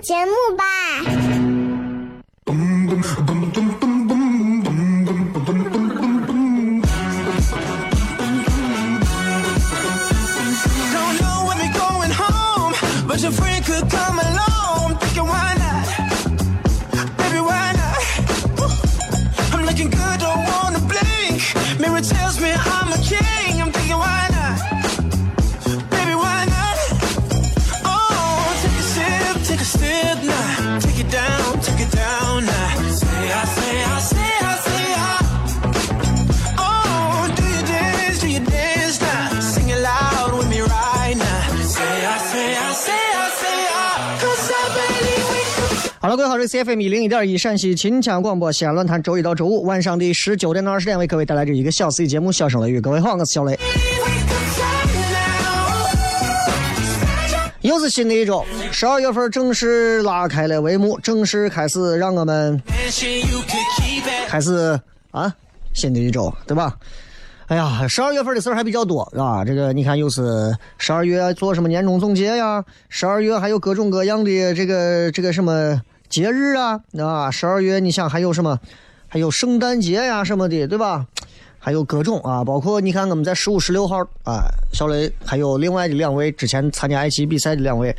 节目吧。C F M 一零一点一陕西秦腔广播西安论坛，周一到周五晚上的十九点到二十点，为各位带来这一个小时的节目《笑声雷雨》。各位好，我是小雷。又是新的一周，十二月份正式拉开了帷幕，正式开始让我们开始啊，新的一周，对吧？哎呀，十二月份的事儿还比较多，啊，这个你看，又是十二月做什么年终总结呀？十二月还有各种各样的这个这个什么？节日啊，啊，十二月你想还有什么？还有圣诞节呀什么的，对吧？还有各种啊，包括你看我们在十五、十六号啊，小雷还有另外的两位之前参加爱奇艺比赛的两位，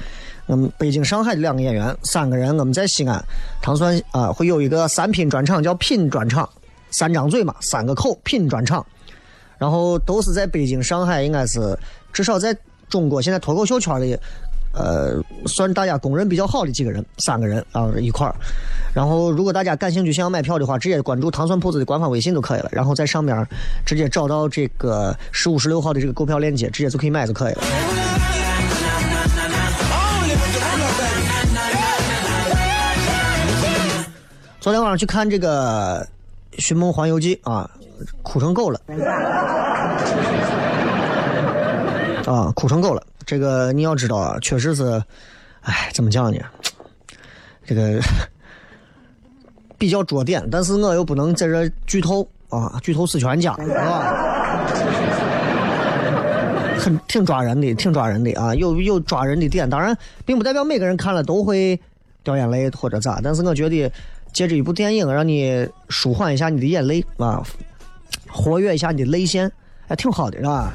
嗯，北京、上海的两个演员，三个人我们在西安唐酸啊会有一个三品专场，叫品专场，三张嘴嘛，三个口品专场，然后都是在北京、上海，应该是至少在中国现在脱口秀圈里。呃，算大家公认比较好的几个人，三个人啊一块儿。然后，如果大家感兴趣想要买票的话，直接关注糖蒜铺子的官方微信就可以了。然后在上面直接找到这个十五、十六号的这个购票链接，直接就可以买就可以了。昨天晚上去看这个《寻梦环游记》啊，哭成狗了。啊，哭成狗了。这个你要知道啊，确实是，哎，怎么讲呢？这个比较着点，但是我又不能在这剧透啊，剧透死全家，是吧？很挺抓人的，挺抓人的啊，有有抓人的点。当然，并不代表每个人看了都会掉眼泪或者咋，但是我觉得借着一部电影，让你舒缓一下你的眼泪啊，活跃一下你的泪腺，还挺好的，是吧？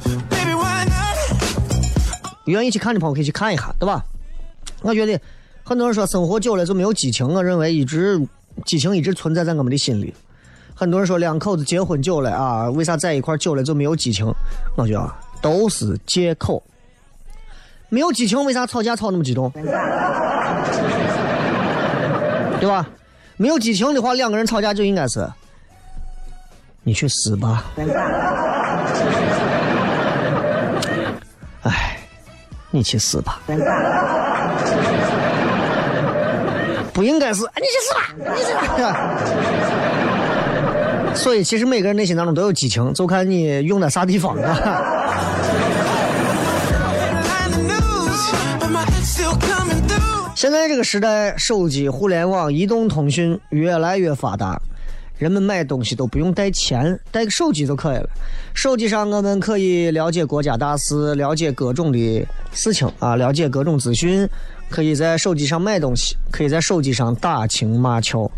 愿意去看的朋友可以去看一看，对吧？我觉得很多人说生活久了就没有激情，我认为一直激情一直存在在我们的心里。很多人说两口子结婚久了啊，为啥在一块久了就没有激情？我觉得都是借口。没有激情，为啥吵架吵那么激动？对吧？没有激情的话，两个人吵架就应该是你去死吧。你去死吧！不应该是，你去死吧！你去死吧！所以，其实每个人内心当中都有激情，就看你用在啥地方了。现在这个时代，手机、互联网、移动通讯越来越发达，人们买东西都不用带钱，带个手机就可以了。手机上我们可以了解国家大事，了解各种的事情啊，了解各种资讯。可以在手机上买东西，可以在手机上打情骂俏。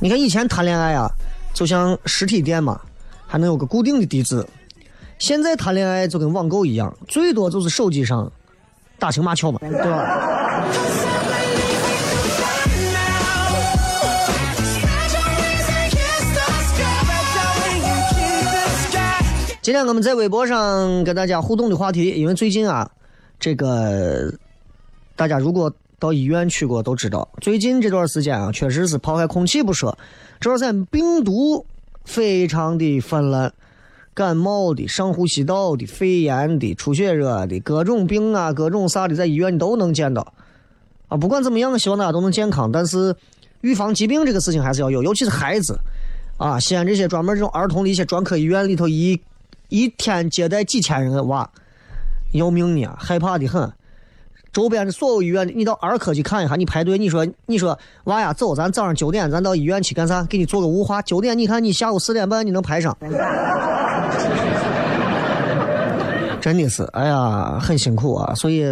你看以前谈恋爱啊，就像实体店嘛，还能有个固定的地址。现在谈恋爱就跟网购一样，最多就是手机上打情骂俏嘛，对吧？今天我们在微博上跟大家互动的话题，因为最近啊，这个大家如果到医院去过都知道，最近这段时间啊，确实是抛开空气不说，这段时间病毒非常的泛滥，感冒的、上呼吸道的、肺炎的、出血热的各种病啊，各种啥的，在医院你都能见到。啊，不管怎么样，希望大家都能健康。但是预防疾病这个事情还是要有，尤其是孩子啊，西安这些专门这种儿童的一些专科医院里头一。一天接待几千人的娃，要命呢，害怕的很。周边的所有医院，你到儿科去看一下，你排队，你说，你说娃呀，走，咱早上九点，咱到医院去干啥？给你做个雾化。九点，你看你下午四点半你能排上？真的是，哎呀，很辛苦啊。所以，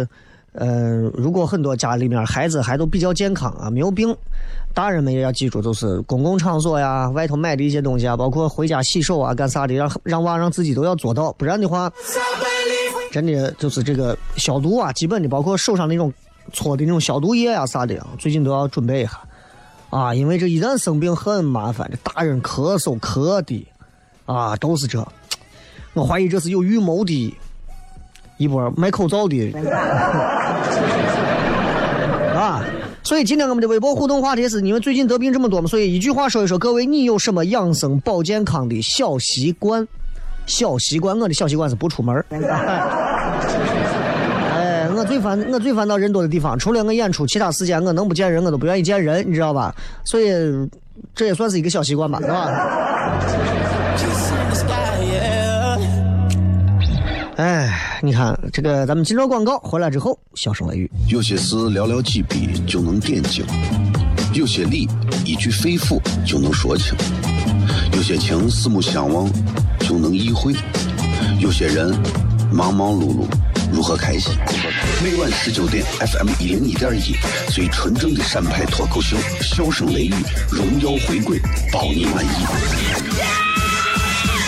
呃，如果很多家里面孩子还都比较健康啊，没有病。大人们也要记住，就是公共场所呀，外头买的一些东西啊，包括回家洗手啊，干啥的，让让娃让自己都要做到，不然的话，真的就是这个消毒啊，基本的，包括手上那种搓的那种消毒液啊啥的，最近都要准备一下。啊，因为这一旦生病很麻烦，这大人咳嗽咳的啊，都是这，我怀疑这是有预谋的一波卖口罩的。啊。所以今天我们的微博互动话题是：你们最近得病这么多吗？所以一句话说一说，各位你有什么养生保健康的小习惯？小习惯，我的小习惯是不出门哎，我最烦我最烦到人多的地方，除了我演出，其他时间我能不见人我都不愿意见人，你知道吧？所以这也算是一个小习惯吧，对吧？哎，你看这个，咱们进入广告回来之后，笑声雷雨。有些事寥寥几笔就能点睛，有些理一句肺腑就能说清，有些情四目相望就能意会，有些人忙忙碌碌如何开心？每晚十九点，FM 一零一点一，最纯正的陕派脱口秀，笑声雷雨，荣耀回归，保你满意。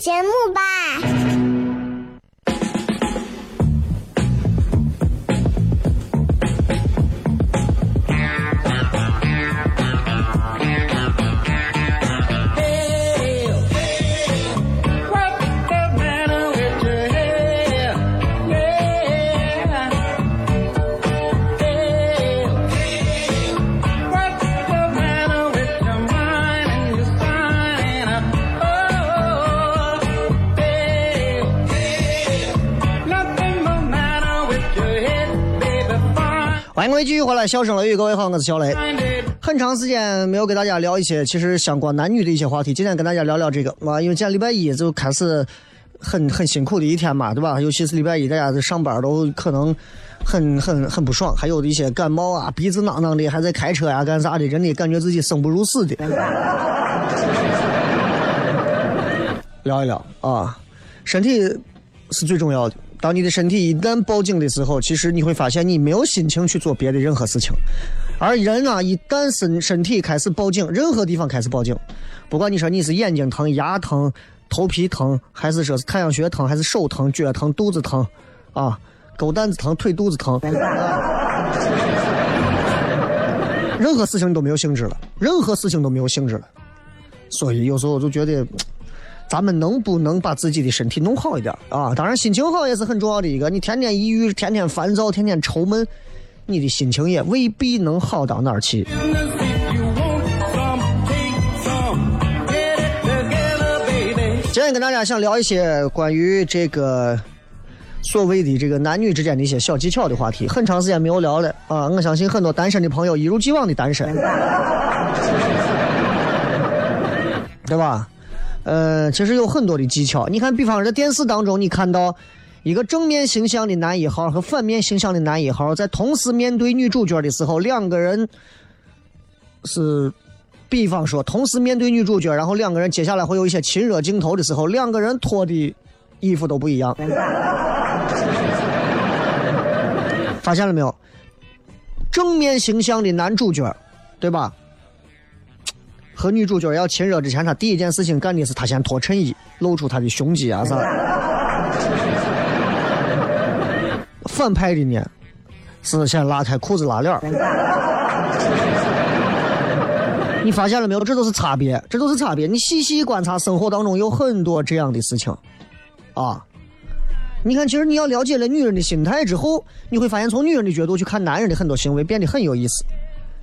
节目吧。各位继续回来，笑声雷雨，各位好，我是小雷。很长时间没有给大家聊一些其实相关男女的一些话题，今天跟大家聊聊这个啊，因为今天礼拜一就开始很很辛苦的一天嘛，对吧？尤其是礼拜一，大家在上班都可能很很很不爽，还有的一些感冒啊、鼻子囔囔的，还在开车呀、干啥的，真的感觉自己生不如死的。聊一聊啊，身体是最重要的。当你的身体一旦报警的时候，其实你会发现你没有心情去做别的任何事情。而人啊，一旦身身体开始报警，任何地方开始报警，不管你说你是眼睛疼、牙疼、头皮疼，还是说是太阳穴疼，还是手疼、脚疼、肚子疼，啊，狗蛋子疼、腿肚子疼，任何事情你都没有兴致了，任何事情都没有兴致了。所以有时候我就觉得，咱们能不能把自己的身体弄好一点啊？当然，心情好也是很重要的一个。你天天抑郁，天天烦躁，天天愁闷，你的心情也未必能好到哪儿去。今天跟大家想聊一些关于这个所谓的这个男女之间的一些小技巧的话题，很长时间没有聊了啊！我相信很多单身的朋友一如既往的单身，对吧？呃，其实有很多的技巧。你看，比方说在电视当中，你看到一个正面形象的男一号和反面形象的男一号在同时面对女主角的时候，两个人是。比方说，同时面对女主角，然后两个人接下来会有一些亲热镜头的时候，两个人脱的衣服都不一样。发现了没有？正面形象的男主角，对吧？和女主角要亲热之前，他第一件事情干的是他先脱衬衣，露出他的胸肌啊啥。反派的呢，是先拉开裤子拉链。你发现了没有？这都是差别，这都是差别。你细细观察，生活当中有很多这样的事情，啊！你看，其实你要了解了女人的心态之后，你会发现，从女人的角度去看男人的很多行为变得很有意思。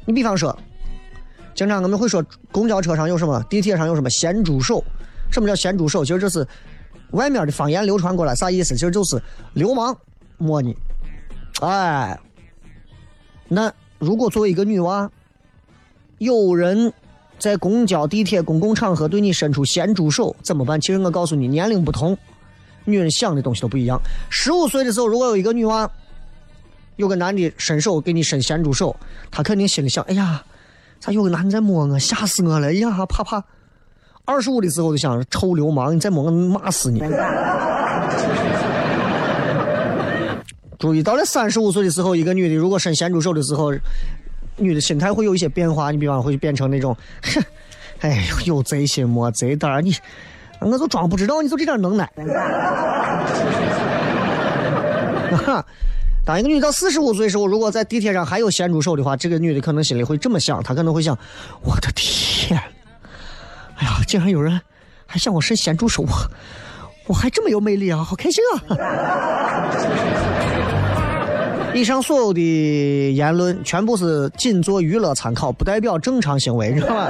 你比方说，经常我们会说，公交车上有什么，地铁上有什么咸猪手？什么叫咸猪手？其实这是外面的方言流传过来，啥意思？其实就是流氓摸你。哎，那如果作为一个女娃。有人在公交、地铁、公共场合对你伸出咸猪手，怎么办？其实我告诉你，年龄不同，女人想的东西都不一样。十五岁的时候，如果有一个女娃，有个男的伸手给你伸咸猪手，她肯定心里想：哎呀，咋有个男的在摸我，吓死我了！哎呀，怕怕。二十五的时候就想着：臭流氓，你再摸我，骂死你！注意，到了三十五岁的时候，一个女的如果伸咸猪手的时候。女的心态会有一些变化，你比方会变成那种，哼，哎呦，有贼心没贼胆，你，我就装不知道，你就这点能耐。哈，当一个女到四十五岁时候，如果在地铁上还有咸猪手的话，这个女的可能心里会这么想，她可能会想，我的天，哎呀，竟然有人还向我伸咸猪手，我还这么有魅力啊，好开心啊！以上所有的言论全部是仅做娱乐参考，不代表正常行为，知道吗？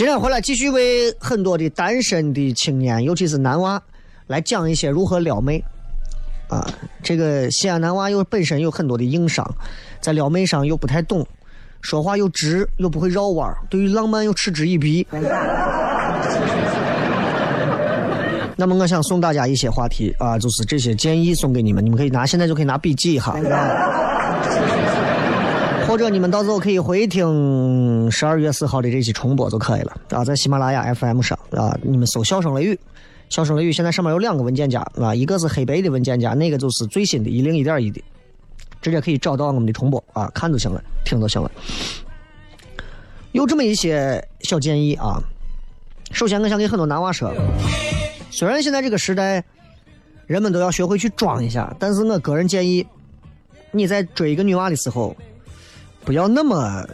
今天回来继续为很多的单身的青年，尤其是男娃，来讲一些如何撩妹。啊，这个西安男娃又本身有很多的硬伤，在撩妹上又不太懂，说话又直又不会绕弯，对于浪漫又嗤之以鼻。那么我想送大家一些话题啊，就是这些建议送给你们，你们可以拿，现在就可以拿笔记一下，或者你们到时候可以回听十二月四号的这期重播就可以了啊，在喜马拉雅 FM 上啊，你们搜“笑声雷雨”，“笑声雷雨”现在上面有两个文件夹啊，一个是黑白的文件夹，那个就是最新的一零一点一的，直接可以找到我们的重播啊，看就行了，听就行了。有这么一些小建议啊，首先我想给很多男娃说。虽然现在这个时代，人们都要学会去装一下，但是我个人建议，你在追一个女娃的时候，不要那么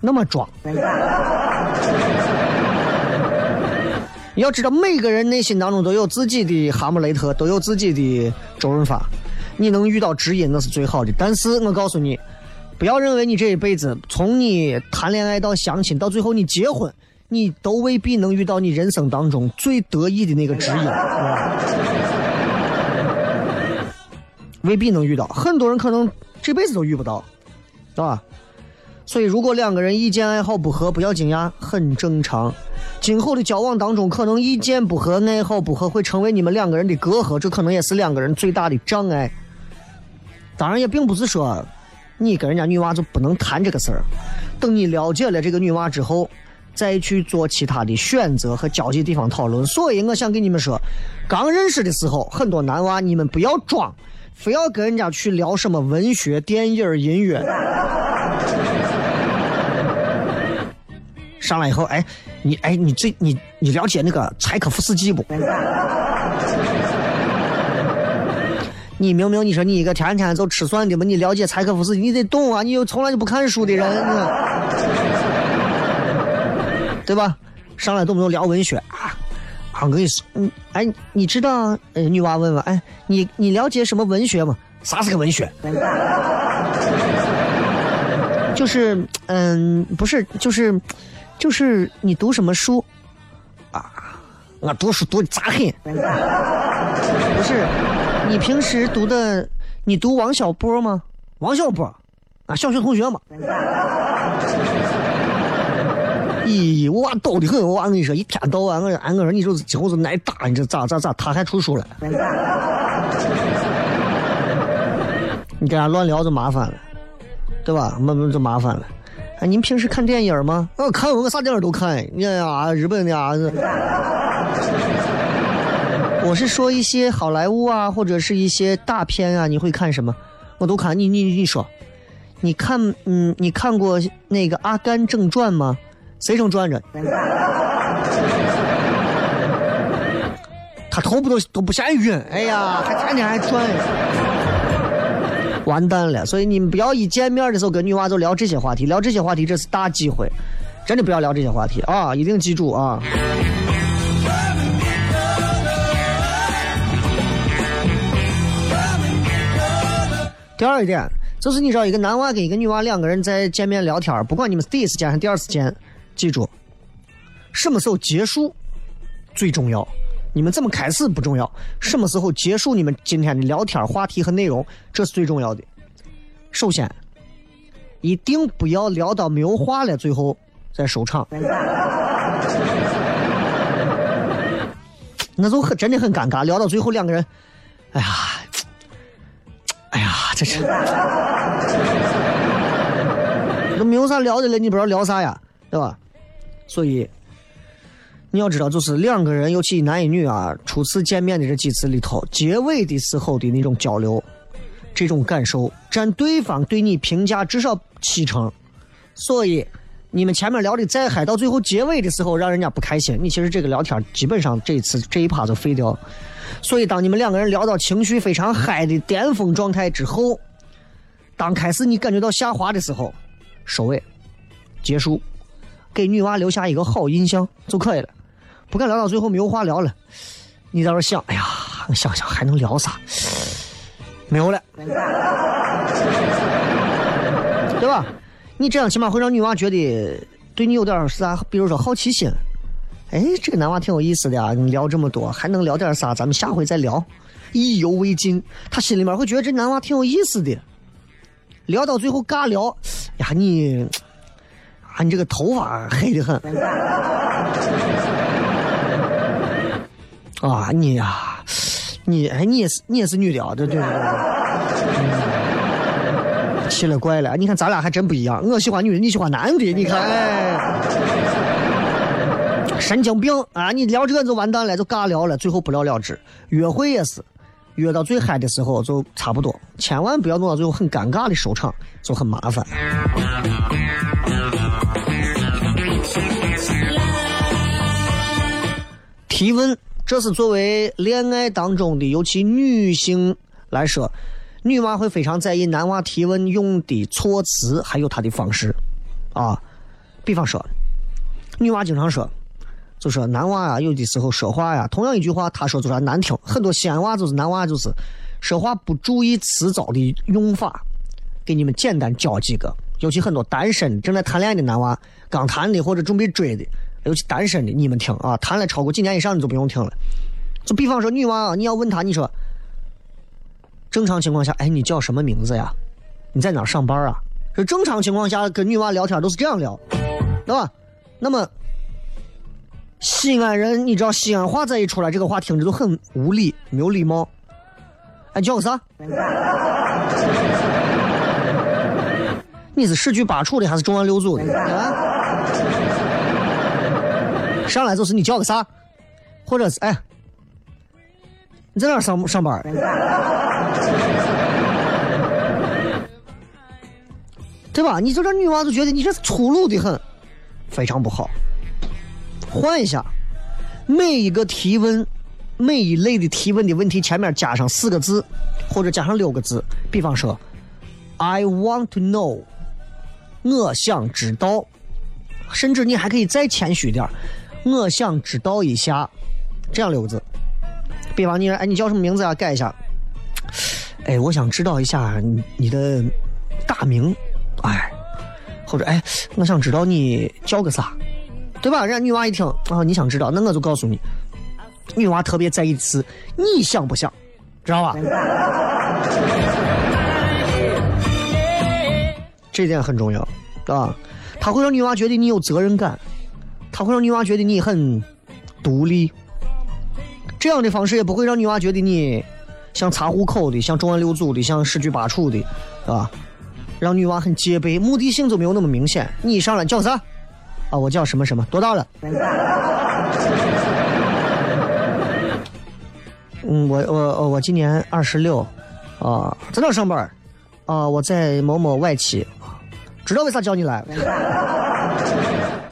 那么装。你 要知道，每个人内心当中都有自己的哈姆雷特，都有自己的周润发。你能遇到知音那是最好的，但是我告诉你，不要认为你这一辈子，从你谈恋爱到相亲，到最后你结婚。你都未必能遇到你人生当中最得意的那个知音，未必能遇到。很多人可能这辈子都遇不到，是吧？所以，如果两个人意见爱好不合，不要惊讶，很正常。今后的交往当中，可能意见不合、爱好不合，会成为你们两个人的隔阂，这可能也是两个人最大的障碍。当然，也并不是说你跟人家女娃就不能谈这个事儿。等你了解了这个女娃之后。再去做其他的选择和交际地方讨论，所以我想跟你们说，刚认识的时候，很多男娃你们不要装，非要跟人家去聊什么文学、电影、音乐。上来以后，哎，你哎，你这，你你了解那个柴可夫斯基不？你明明你说你一个天天都吃蒜的嘛，你了解柴可夫斯基，你得懂啊，你又从来就不看书的人。对吧？上来动不动聊文学。啊。我跟你说，嗯，哎，你知道？呃，女娃问问，哎，你你了解什么文学吗？啥是个文学？就是，嗯，不是，就是，就是你读什么书？啊，我读书读的咋狠？不是。你平时读的，你读王小波吗？王小波，啊，小学同学嘛。咦，我娃逗的很，我娃跟你说，一天到晚，我俺我说你就今后是挨打，你这咋咋咋，他还出书了。你跟他乱聊就麻烦了，对吧？那那就麻烦了。哎，您平时看电影吗？我看，我啥电影都看。你呀，日本的啊。我是说一些好莱坞啊，或者是一些大片啊，你会看什么？我都看。你你你说，你看，嗯，你看过那个《阿甘正传》吗？谁正转着？他头不都都不嫌晕？哎呀，还天天还转，完蛋了！所以你们不要一见面的时候跟女娃就聊这些话题，聊这些话题这是大机会，真的不要聊这些话题啊！一定记住啊！第二一点就是，你知道一个男娃跟一个女娃两个人在见面聊天，不管你们是第一次见还是第二次见，记住，什么时候结束最重要。你们怎么开始不重要，什么时候结束你们今天的聊天话题和内容，这是最重要的。首先，一定不要聊到没有话了，最后再收场，那就很真的很尴尬。聊到最后两个人，哎呀。哎呀，这是都没有啥聊的了，你不知道聊啥呀，对吧？所以你要知道，就是两个人，尤其一男一女啊，初次见面的这几次里头，结尾的时候的那种交流，这种感受占对方对你评价至少七成。所以你们前面聊的再嗨，到最后结尾的时候让人家不开心，你其实这个聊天基本上这一次这一趴就废掉。所以，当你们两个人聊到情绪非常嗨的巅峰状态之后，当开始你感觉到下滑的时候，收尾，结束，给女娃留下一个好印象就可以了。不敢聊到最后没有话聊了，你在这想，哎呀，想想还能聊啥？没有了，对吧？你这样起码会让女娃觉得对你有点啥，比如说好奇心。哎，这个男娃挺有意思的啊！你聊这么多，还能聊点啥？咱们下回再聊，意犹未尽。他心里面会觉得这男娃挺有意思的。聊到最后尬聊，呀，你，啊你这个头发黑的很啊，你呀，你哎，你也是你也是女的啊？这对对对。奇了怪了，你看咱俩还真不一样。我喜欢女的，你喜欢男的，你看。哎神经病啊！你聊这个就完蛋了，就尬聊了，最后不了了之。约会也是，约到最嗨的时候就差不多，千万不要弄到最后很尴尬的收场，就很麻烦。提问，这是作为恋爱当中的，尤其女性来说，女娃会非常在意男娃提问用的措辞，还有他的方式啊。比方说，女娃经常说。就说男娃啊，有的时候说话呀，同样一句话，他说就说难听。很多西安娃就是男娃，就是说话不注意词藻的用法。给你们简单教几个，尤其很多单身正在谈恋爱的男娃，刚谈的或者准备追的，尤其单身的，你们听啊，谈了超过几年以上的就不用听了。就比方说女娃啊，你要问她，你说正常情况下，哎，你叫什么名字呀？你在哪上班啊？这正常情况下跟女娃聊天都是这样聊，对吧？那么。西安人，你知道西安话再一出来，这个话听着都很无礼，没有礼貌。哎，叫个啥？你是十居八处的还是中央六组的？啊？上来就是你叫个啥？或者是哎，你在哪上上班？对吧？你就这女娃就觉得你这粗鲁的很。非常不好。换一下，每一个提问，每一类的提问的问题前面加上四个字，或者加上六个字，比方说，I want to know，我想知道，甚至你还可以再谦虚点我想知道一下，这样六个字。比方你，哎，你叫什么名字啊？改一下。哎，我想知道一下你你的大名，哎，或者哎，我想知道你叫个啥，对吧？人家女娃一听啊，你想知道，那我就告诉你，女娃特别在意的是你想不想，知道吧？这点很重要，啊，他会让女娃觉得你有责任感，他会让女娃觉得你很独立，这样的方式也不会让女娃觉得你。像查户口的，像重案六组的，像十局八处的，啊，让女娃很戒备，目的性就没有那么明显。你上来叫啥？啊，我叫什么什么，多大了？嗯，我我我今年二十六，啊，在哪上班？啊，我在某某外企。知道为啥叫你来？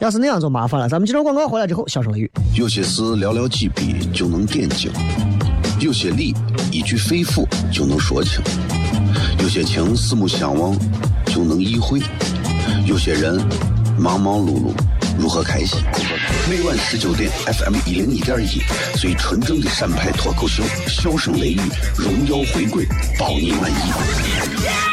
要是那样就麻烦了。咱们接着广告回来之后，笑声雷雨。有些事寥寥几笔就能点睛。有些理一句肺腑就能说清，有些情四目相望就能意会，有些人忙忙碌碌如何开心？每晚十九点，FM 一零一点一，最纯正的陕派脱口秀，笑声雷雨，荣耀回归，保你满意。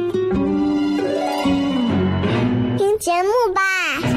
节目吧。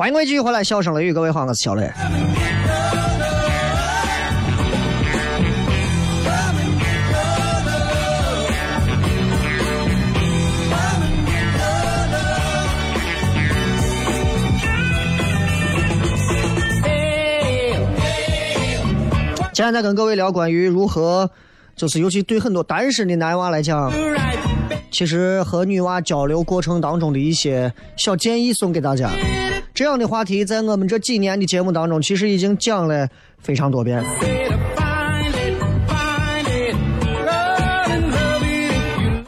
欢迎各位继续回来，笑声雷雨，各位好，我是小雷。现在跟各位聊关于如何，就是尤其对很多单身的男娃来讲，其实和女娃交流过程当中的一些小建议，送给大家。这样的话题在我们这几年的节目当中，其实已经讲了非常多遍。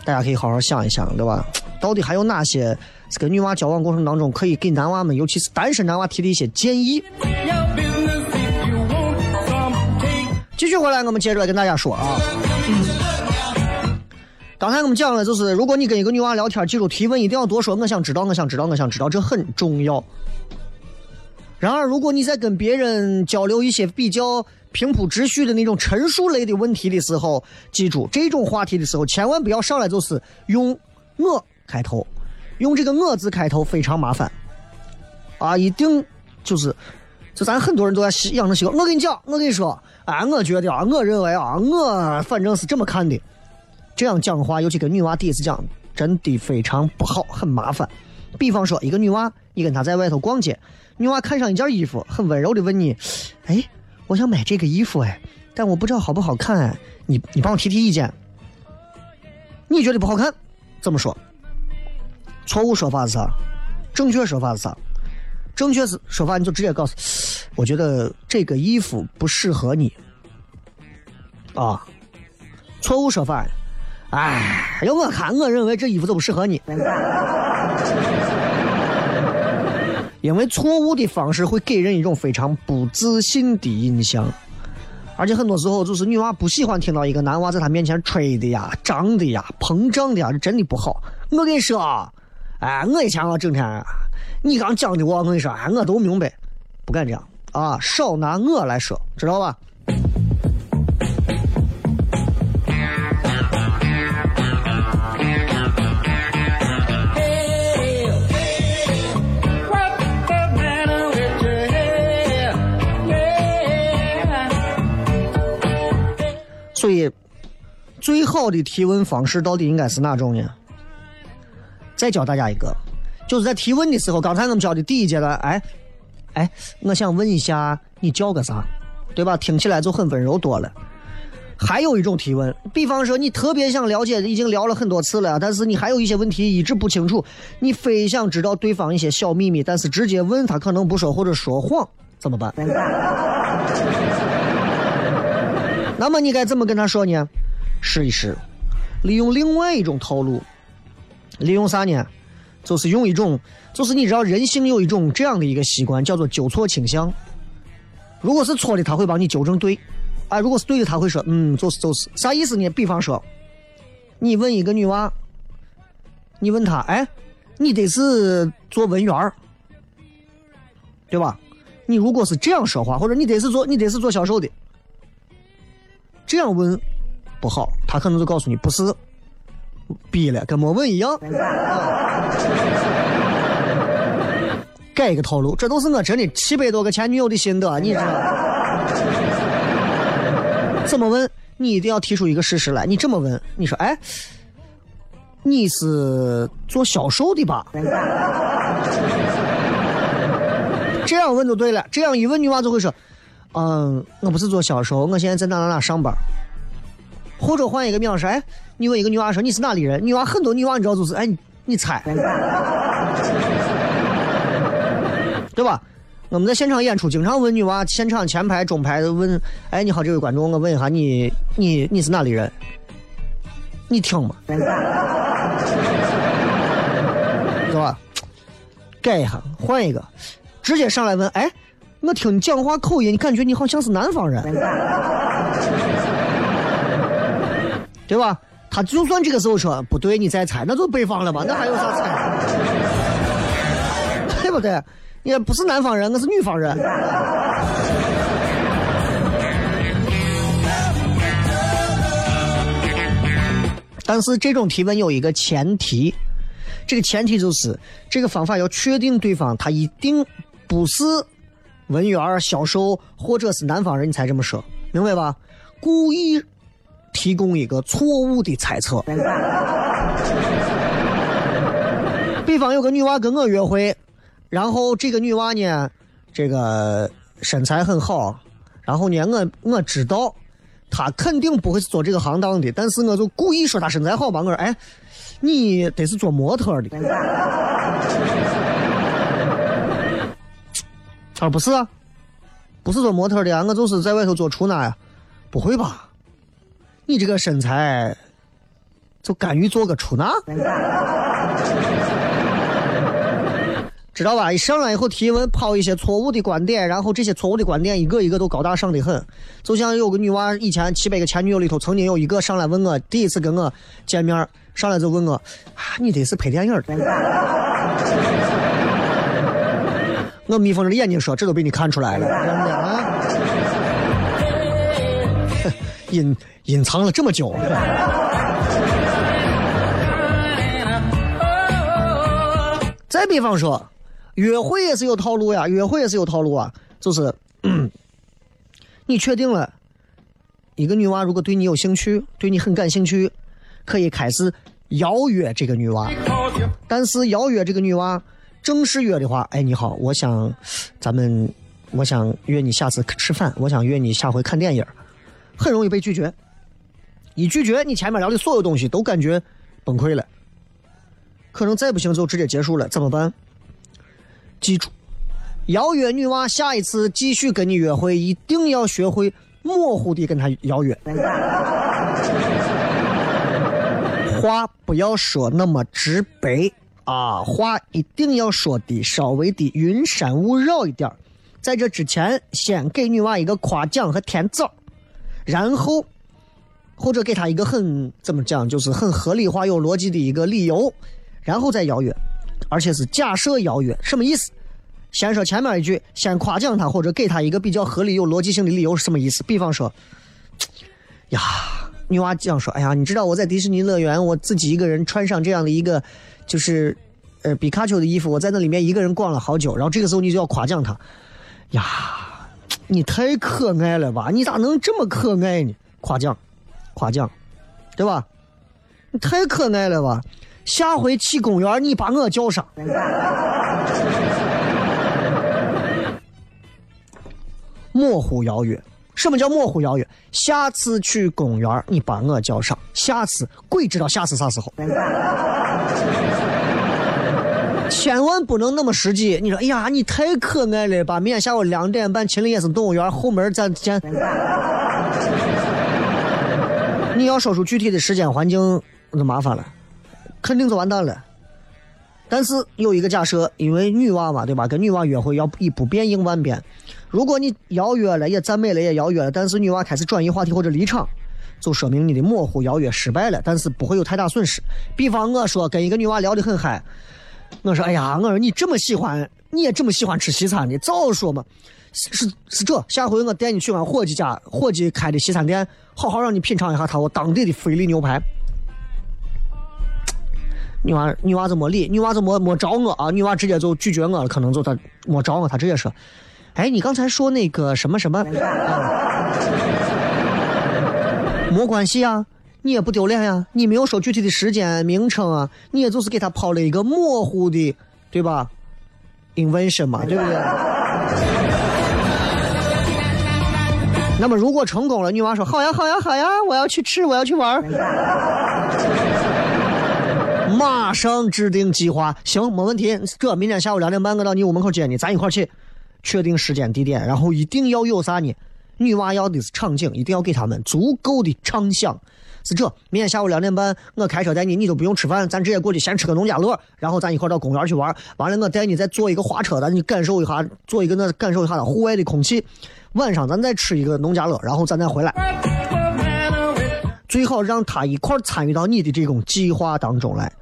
大家可以好好想一想，对吧？到底还有哪些跟女娃交往过程当中可以给男娃们，尤其是单身男娃提的一些建议？继续回来，我们接着来跟大家说啊。刚才我们讲了，就是如果你跟一个女娃聊天，记住提问一定要多说，我想知道，我想知道，我想知道，这很重要。然而，如果你在跟别人交流一些比较平铺直叙的那种陈述类的问题的时候，记住这种话题的时候，千万不要上来就是用“我”开头，用这个“我”字开头非常麻烦啊！一定就是，就咱很多人都在养成习惯。我跟你讲，我跟你说，哎，我觉得啊，我认为啊，我反正是这么看的。这样讲话，尤其跟女娃第一次讲，真的非常不好，很麻烦，比方说，一个女娃，你跟她在外头逛街，女娃看上一件衣服，很温柔的问你：“哎，我想买这个衣服哎，但我不知道好不好看哎，你你帮我提提意见。”你觉得不好看，怎么说？错误说法是啥？正确说法是啥？正确是说法你就直接告诉，我觉得这个衣服不适合你。啊，错误说法，哎，要我看，我认为这衣服就不适合你。因为错误的方式会给人一种非常不自信的印象，而且很多时候就是女娃不喜欢听到一个男娃在她面前吹的呀、胀的呀、膨胀的呀，这真的不好。我跟你说，哎，我以前我整天，你刚讲的我，我跟你说，哎，我都明白，不敢这样啊，少拿我来说，知道吧？最好的提问方式到底应该是哪种呢？再教大家一个，就是在提问的时候，刚才我们教的第一阶段，哎，哎，我想问一下，你叫个啥？对吧？听起来就很温柔多了。还有一种提问，比方说你特别想了解，已经聊了很多次了，但是你还有一些问题一直不清楚，你非想知道对方一些小秘密，但是直接问他可能不说或者说谎，怎么办？那么你该怎么跟他说呢？试一试，利用另外一种套路，利用啥呢？就是用一种，就是你知道人性有一种这样的一个习惯，叫做纠错倾向。如果是错的，他会帮你纠正对；啊，如果是对的，他会说嗯，就是就是。啥意思呢？比方说，你问一个女娃，你问她，哎，你得是做文员对吧？你如果是这样说话，或者你得是做，你得是做销售的。这样问不好，他可能就告诉你不是，逼了，跟没问一样。改一个套路，这都是我真的七百多个前女友的心得，你知道？怎么问？你一定要提出一个事实来。你这么问，你说，哎，你是做销售的吧？这样问就对了。这样一问，女娃就会说。嗯，我不是做销售，我现在在哪哪哪上班。或者换一个描述，哎，你问一个女娃说你是哪里人？女娃很多女娃你知道就是，哎，你猜，对吧？我们在现场演出，经常问女娃，现场前排、中排问，哎，你好，这位观众，我问一下你，你你是哪里人？你听嘛，是吧？改一下，换一个，直接上来问，哎。我听你讲话口音，你感觉你好像是南方人，对吧？他就算这个时候说不对，你再猜，那就北方了吧？那还有啥猜？对不对？也不是南方人，我是女方人。但是这种提问有一个前提，这个前提就是这个方法要确定对方他一定不是。文员、销售，或者是南方人，你才这么说，明白吧？故意提供一个错误的猜测。比方有个女娃跟我约会，然后这个女娃呢，这个身材很好，然后呢，我我知道她肯定不会是做这个行当的，但是我就故意说她身材好吧，我说，哎，你得是做模特的。啊，不是啊，不是做模特的啊，我就是在外头做出纳呀。不会吧？你这个身材，就甘于做个出纳？知道吧？一上来以后提问，抛一些错误的观点，然后这些错误的观点一个一个都高大上的很。就像有个女娃，以前七百个前女友里头，曾经有一个上来问我，第一次跟我见面，上来就问我，啊，你得是拍电影的。我眯缝着眼睛说：“这都被你看出来了，真的啊！隐隐藏了这么久。”再比方说，约会也是有套路呀，约会也是有套路啊。就是，你确定了，一个女娃如果对你有兴趣，对你很感兴趣，可以开始邀约这个女娃，但是邀约这个女娃正式约的话，哎，你好，我想咱们，我想约你下次吃饭，我想约你下回看电影，很容易被拒绝。一拒绝，你前面聊的所有东西都感觉崩溃了，可能再不行就直接结束了，怎么办？记住，邀约女娃下一次继续跟你约会，一定要学会模糊的跟她邀约。话不要说那么直白啊，话一定要说的稍微的云山雾绕一点在这之前，先给女娃一个夸奖和甜枣，然后或者给他一个很怎么讲，就是很合理化、有逻辑的一个理由，然后再邀约，而且是假设邀约，什么意思？先说前面一句，先夸奖他，或者给他一个比较合理、有逻辑性的理由是什么意思？比方说，呀。女娃这样说：“哎呀，你知道我在迪士尼乐园，我自己一个人穿上这样的一个，就是，呃，皮卡丘的衣服，我在那里面一个人逛了好久。然后这个时候你就要夸奖他，呀，你太可爱了吧？你咋能这么可爱呢？夸奖，夸奖，对吧？你太可爱了吧？下回去公园你把我叫上，模糊邀约。”什么叫模糊邀约？下次去公园你把我叫上。下次鬼知道下次啥时候？千万不能那么实际。你说，哎呀，你太可爱了吧！明天下午两点半，秦岭野生动物园后门再见。你要说出具体的时间环境，那就麻烦了，肯定就完蛋了。但是有一个假设，因为女娃嘛，对吧？跟女娃约会要以不变应万变。如果你邀约了，也赞美了，也邀约了，但是女娃开始转移话题或者离场，就说明你的模糊邀约失败了。但是不会有太大损失。比方我说跟一个女娃聊得很嗨，我说哎呀，我说你这么喜欢，你也这么喜欢吃西餐的，早说嘛。是是这，下回我带你去俺伙计家，伙计开的西餐店，好好让你品尝一下他我当地的菲力牛排。女娃女娃子没理，女娃子没没找我啊！女娃直接就拒绝我了，可能就她没找我，她直接说：“哎，你刚才说那个什么什么，没关系啊，你也不丢脸呀，你没有说具体的时间名称啊，你也就是给他抛了一个模糊的，对吧？invention 嘛，对不对？那么如果成功了，女娃说：好呀，好呀，好呀，我要去吃，我要去玩。”马上制定计划，行，没问题。这明天下午两点半，我到你屋门口接你，咱一块去，确定时间地点，然后一定要有啥呢？女娃要的是场景，一定要给他们足够的畅想。是这，明天下午两点半，我开车带你，你都不用吃饭，咱直接过去先吃个农家乐，然后咱一块到公园去玩。完了，我带你再坐一个花车，咱你感受一下，坐一个那感受一下户外的空气。晚上咱再吃一个农家乐，然后咱再回来。最好让他一块参与到你的这种计划当中来。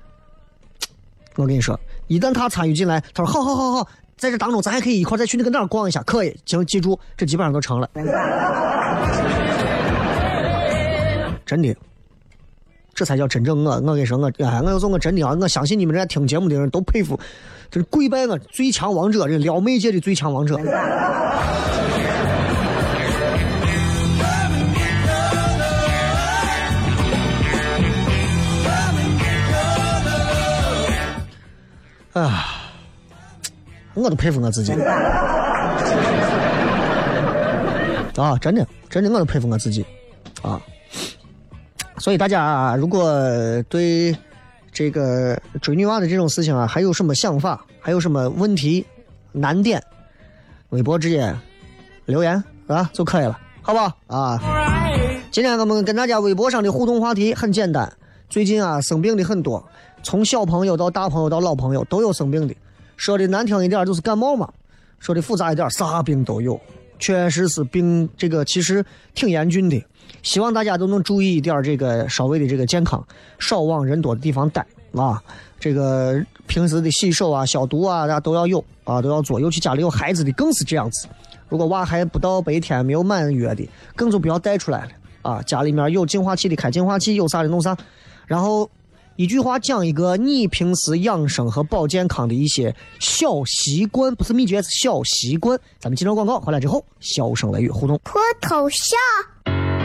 我跟你说，一旦他参与进来，他说好好好好，在这当中咱还可以一块再去那个哪儿逛一下，可以，行，记住，这基本上都成了。真的，这才叫真正我。我跟你说，我哎，我要说我真的啊，我相信你们这听节目的人都佩服，就是跪拜我最强王者，这撩妹界的最强王者。啊，我都佩服我自己啊！真的，真的，我都佩服我自己啊！所以大家啊如果对这个追女娃的这种事情啊，还有什么想法，还有什么问题难点，微博直接留言啊就可以了，好不好啊？今天我们跟大家微博上的互动话题很简单，最近啊生病的很多。从小朋友到大朋友到老朋友都有生病的，说的难听一点就是感冒嘛，说的复杂一点啥病都有，确实是病这个其实挺严峻的，希望大家都能注意一点这个稍微的这个健康，少往人多的地方待啊，这个平时的洗手啊、消毒啊，大家都要有啊，都要做，尤其家里有孩子的更是这样子，如果娃还不到白天没有满月的，更就不要带出来了啊，家里面有净化器的开净化器，有啥的弄啥，然后。一句话讲一个你平时养生和保健康的一些小习惯，不是秘诀，是小习惯。咱们进入广告，回来之后，笑声雷雨互动。脱头像。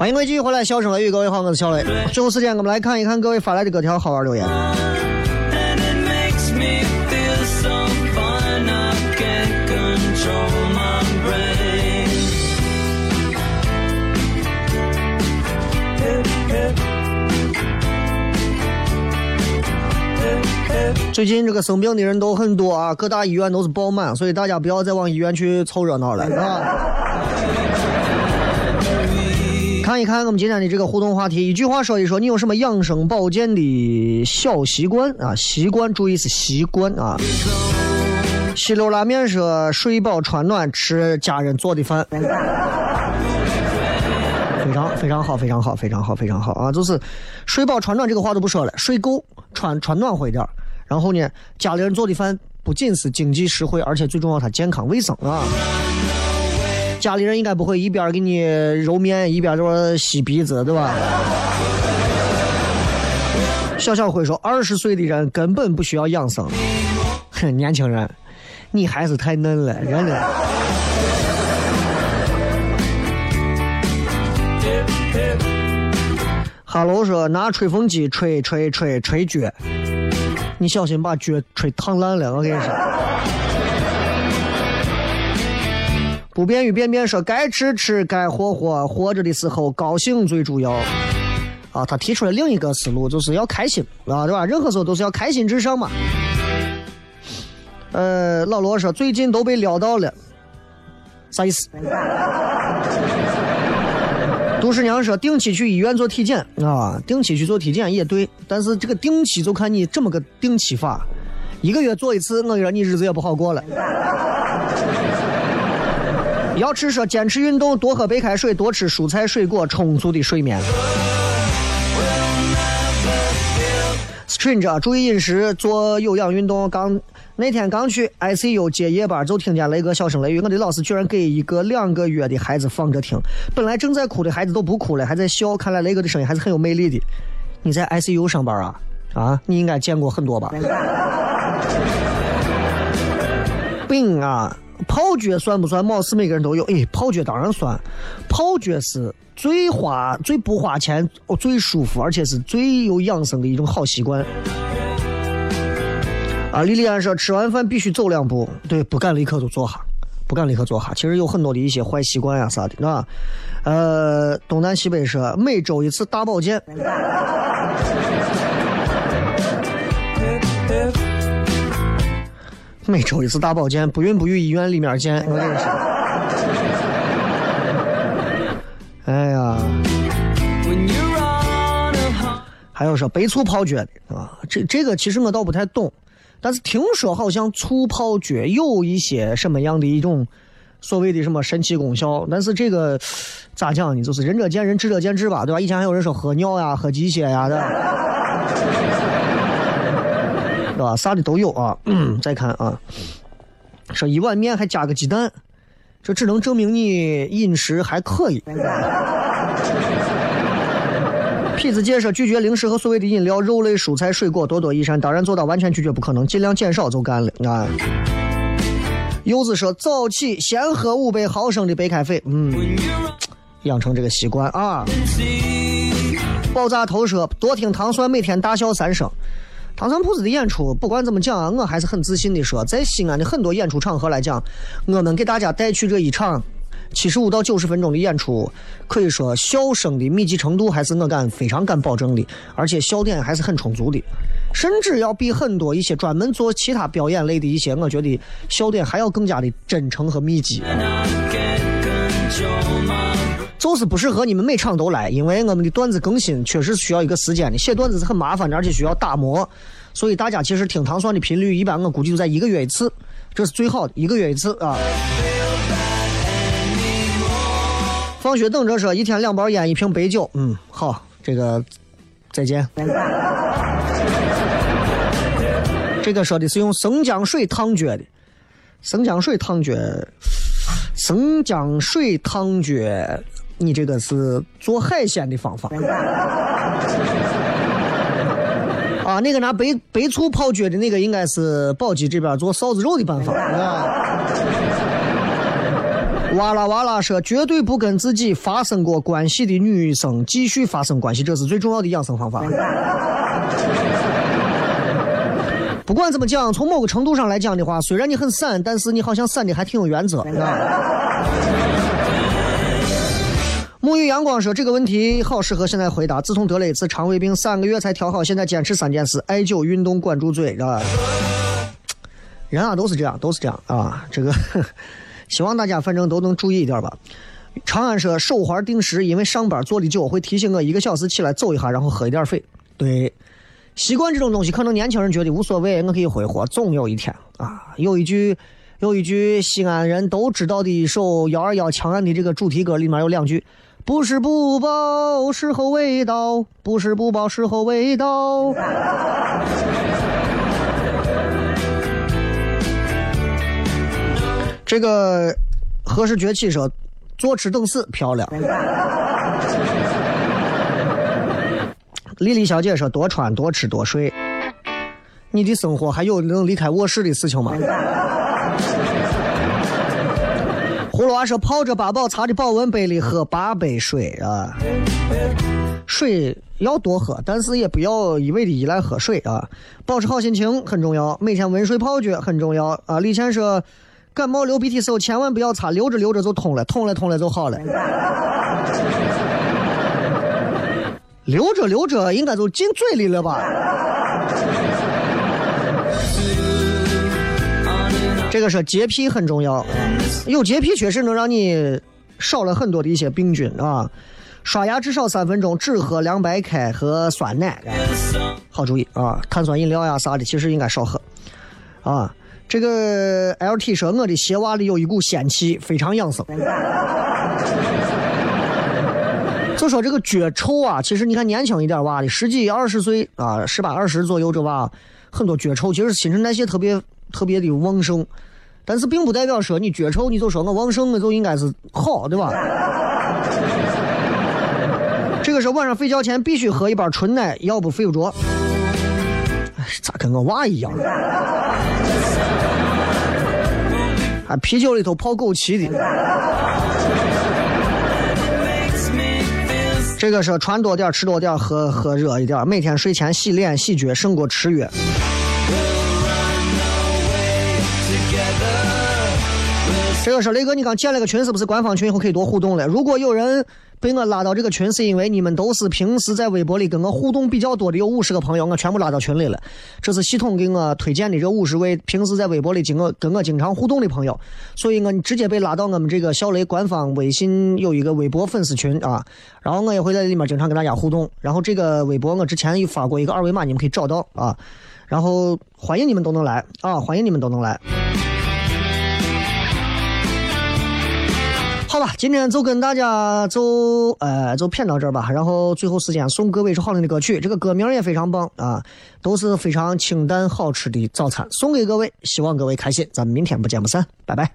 欢迎各位继续回来，笑声雷雨，各位好，我是小雷。最后时间，我们来看一看各位发来的各条好玩留言。最近这个生病的人都很多啊，各大医院都是爆满，所以大家不要再往医院去凑热闹了，啊。看一看我们今天的这个互动话题，一句话说一说，你有什么养生保健的小习惯啊？习惯，注意是习惯啊。西流拉面说睡饱穿暖吃家人做的饭，非常非常好，非常好，非常好，非常好啊！就是睡饱穿暖这个话都不说了，睡够，穿穿暖和一点，然后呢，家里人做的饭不仅是经济实惠，而且最重要它健康卫生啊。家里人应该不会一边给你揉面，一边就说吸鼻子，对吧？小小辉说：“二十岁的人根本不需要养生。”哼，年轻人，你还是太嫩了，真的。哈喽说：“拿吹风机吹吹吹吹脚，你小心把脚吹烫烂了，我跟你说。”不便与便便说该吃吃该活活，活着的时候高兴最主要。啊，他提出了另一个思路，就是要开心啊，对吧？任何时候都是要开心至上嘛。呃，老罗说最近都被撩到了，啥意思？杜十娘说定期去医院做体检啊，定期去做体检也对，但是这个定期就看你这么个定期法，一个月做一次，我跟你说你日子也不好过了。要吃说坚持运动，多喝白开水，多吃蔬菜水果，充足的睡眠。Stranger，注意饮食，做有氧运动。刚那天刚去 ICU 接夜班，就听见雷哥笑声雷雨。我的老师居然给一个两个月的孩子放着听，本来正在哭的孩子都不哭了，还在笑。看来雷哥的声音还是很有魅力的。你在 ICU 上班啊？啊，你应该见过很多吧？病啊！泡脚算不算？貌似每个人都有。哎，泡脚当然算。泡脚是最花、最不花钱、哦最舒服，而且是最有养生的一种好习惯。啊，莉莉安说吃完饭必须走两步，对，不敢立刻就坐下，不敢立刻坐下。其实有很多的一些坏习惯呀啥的，啊。呃，东南西北说每周一次大保健。每周一次大保健，不孕不育医院里面见。我跟你说，哎呀，还有说白醋泡脚的啊，这这个其实我倒不太懂，但是听说好像醋泡脚有一些什么样的一种所谓的什么神奇功效，但是这个咋讲呢？就是仁者见仁，智者见智吧，对吧？以前还有人说喝尿呀、喝鸡血呀的。是吧？啥的都有啊。嗯，再看啊，说一碗面还加个鸡蛋，这只能证明你饮食还可以。痞子姐说拒绝零食和所谓的饮料，肉类、蔬菜、水果多多益善。当然做到完全拒绝不可能，尽量减少就干了啊。柚子说早起先喝五百毫升的白开水，嗯，养成这个习惯啊。爆炸头说多听糖蒜，每天大笑三声。糖蒜铺子的演出，不管怎么讲啊，我还是很自信的说，在西安的很多演出场合来讲，我们给大家带去这一场。七十五到九十分钟的演出，可以说笑声的密集程度还是我敢非常敢保证的，而且笑点还是很充足的，甚至要比很多一些专门做其他表演类的一些，我觉得笑点还要更加的真诚和密集。就是不适合你们每场都来，因为我们的段子更新确实需要一个时间的，写段子是很麻烦的，而且需要打磨，所以大家其实听糖蒜的频率一般我估计就在一个月一次，这是最好的一个月一次啊。放学等着说，一天两包烟，一瓶白酒。嗯，好，这个再见。这个说的是用生姜水烫脚的，生姜水烫脚，生姜水烫脚，你这个是做海鲜的方法。啊，那个拿白白醋泡脚的那个，应该是宝鸡这边做臊子肉的办法 啊。哇啦哇啦说，绝对不跟自己发生过关系的女生继续发生关系，这是最重要的养生方法。不管怎么讲，从某个程度上来讲的话，虽然你很散，但是你好像散的还挺有原则。沐浴阳光说这个问题好适合现在回答。自从得了一次肠胃病，三个月才调好，现在坚持三件事：艾灸、运动、管住嘴，是吧？人啊，都是这样，都是这样啊，这个。希望大家反正都能注意一点吧。长安说手环定时，因为上班坐的久，会提醒我一个小时起来走一下，然后喝一点水。对，习惯这种东西，可能年轻人觉得无所谓，我可以挥霍，总有一天啊。有一句，有一句西安人都知道的一首幺二幺枪案的这个主题歌，里面有两句：不是不报，时候未到；不是不报，时候未到。这个何时崛起说：“坐吃等死，漂亮。”丽丽小姐说：“多穿多吃多睡。”你的生活还有能离开卧室的事情吗？他说：“泡着八宝茶的保温杯里喝八杯水啊，水要多喝，但是也不要一味的依赖喝水啊。保持好心情很重要，每天温水泡脚很重要啊。”李倩说。感冒流鼻涕时候千万不要擦，流着流着就通了，通了通了就好了。流着流着应该就进嘴里了吧？这个是洁癖很重要，有洁癖确实能让你少了很多的一些病菌啊。刷牙至少三分钟，只喝凉白开和酸奶，好主意啊。碳酸饮料呀啥的，其实应该少喝啊。这个 L T 说我的鞋袜里有一股仙气，非常养生。就说这个脚臭啊，其实你看年轻一点娃的，十几二十岁啊，十八二十左右这娃，很多脚臭，其实新陈代谢特别特别的旺盛。但是并不代表说你脚臭，你就说我旺盛，我就应该是好，对吧？这个是晚上睡觉前必须喝一包纯奶，要不睡不着。咋跟我娃一样？啊，啤酒里头泡枸杞的。这个是穿多点，吃多点，喝喝热一点。每天睡前洗脸洗脚，胜过吃药。这个是雷哥，你刚建了个群，是不是官方群？以后可以多互动了。如果有人。被我拉到这个群，是因为你们都是平时在微博里跟我互动比较多的，有五十个朋友，我全部拉到群里了。这是系统给我推荐的这五十位平时在微博里经我跟我经常互动的朋友，所以我直接被拉到我们这个小雷官方微信有一个微博粉丝群啊。然后我也会在里面经常跟大家互动。然后这个微博我之前也发过一个二维码，你们可以找到啊。然后欢迎你们都能来啊，欢迎你们都能来。吧，今天就跟大家就呃就骗到这儿吧。然后最后时间送各位一首好听的歌曲，这个歌名也非常棒啊，都是非常清淡好吃的早餐，送给各位，希望各位开心。咱们明天不见不散，拜拜。